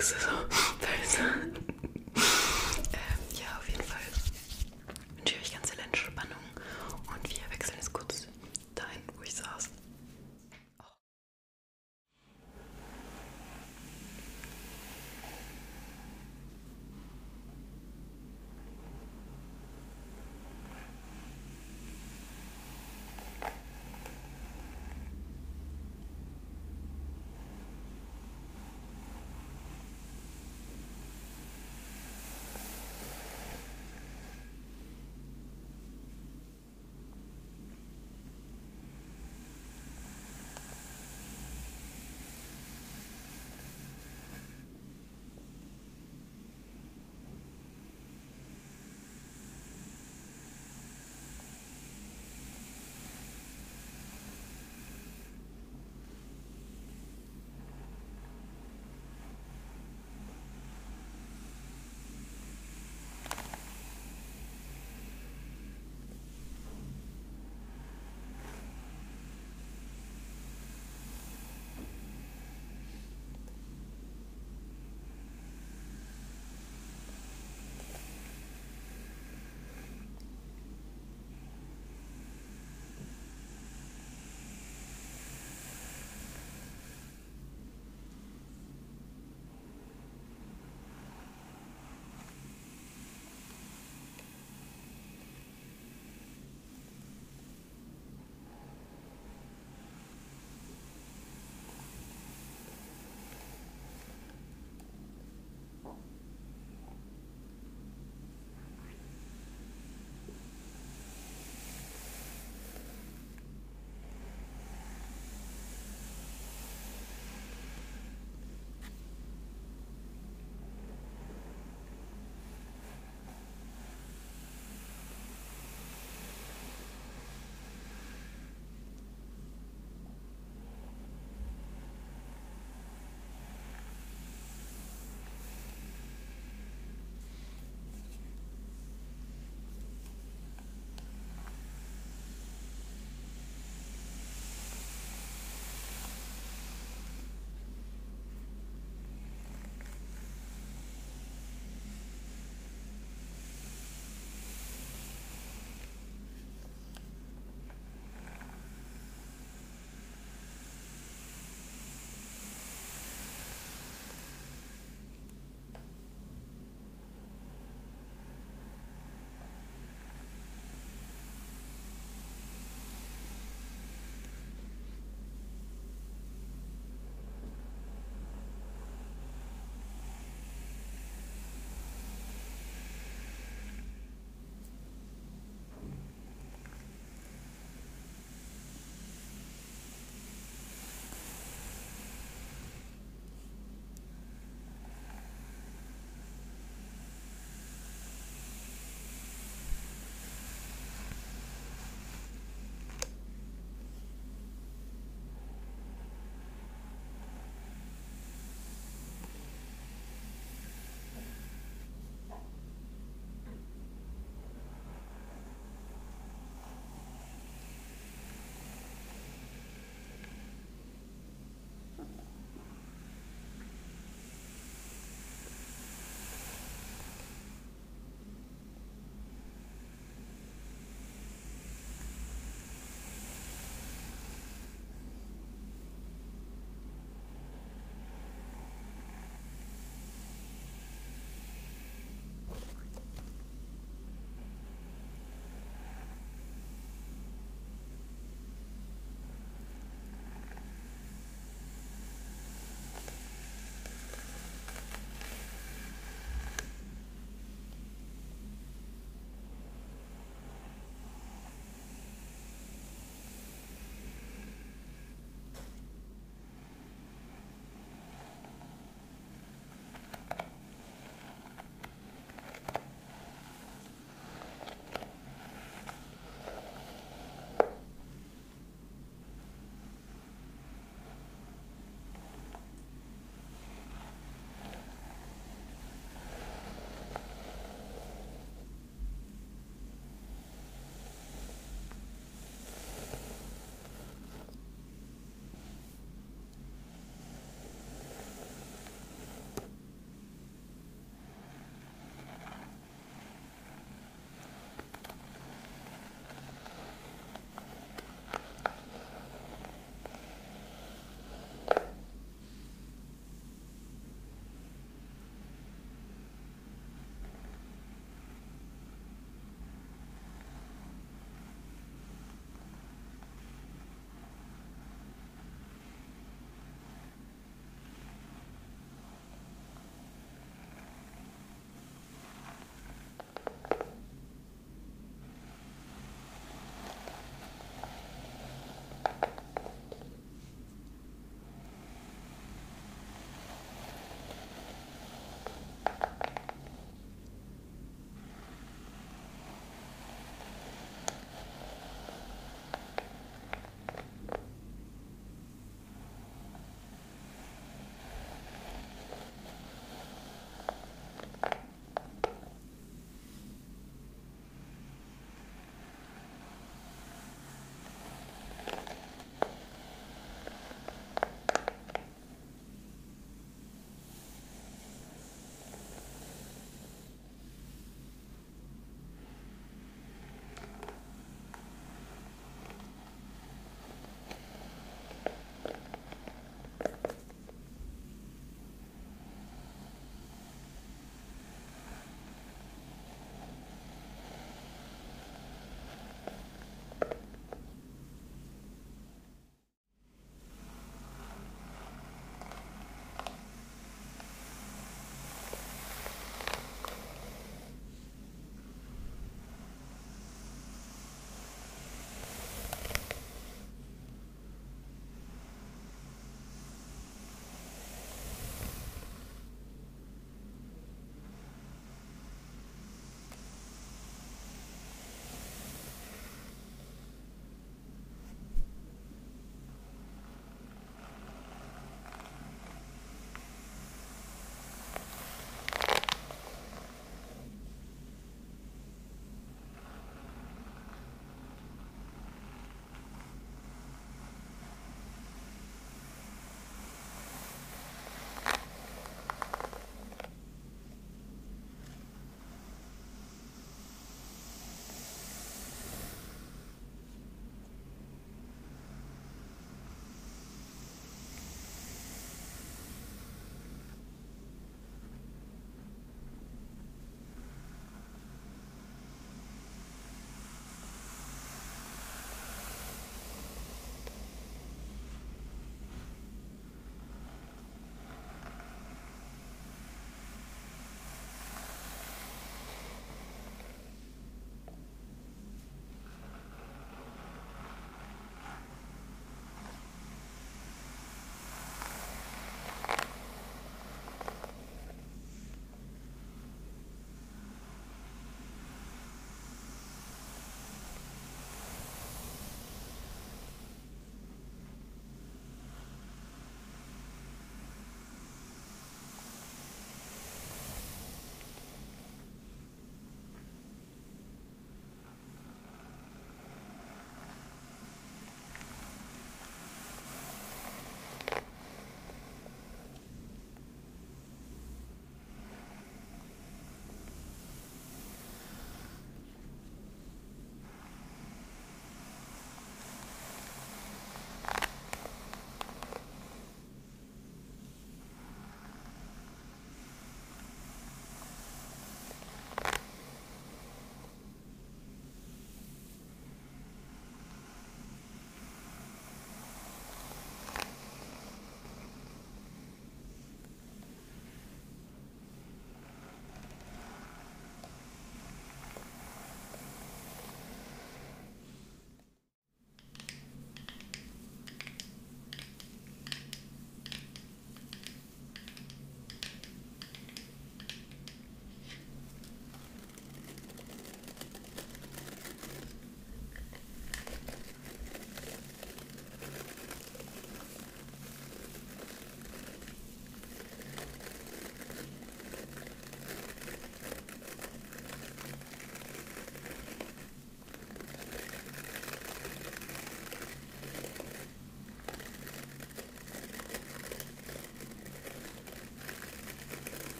くそ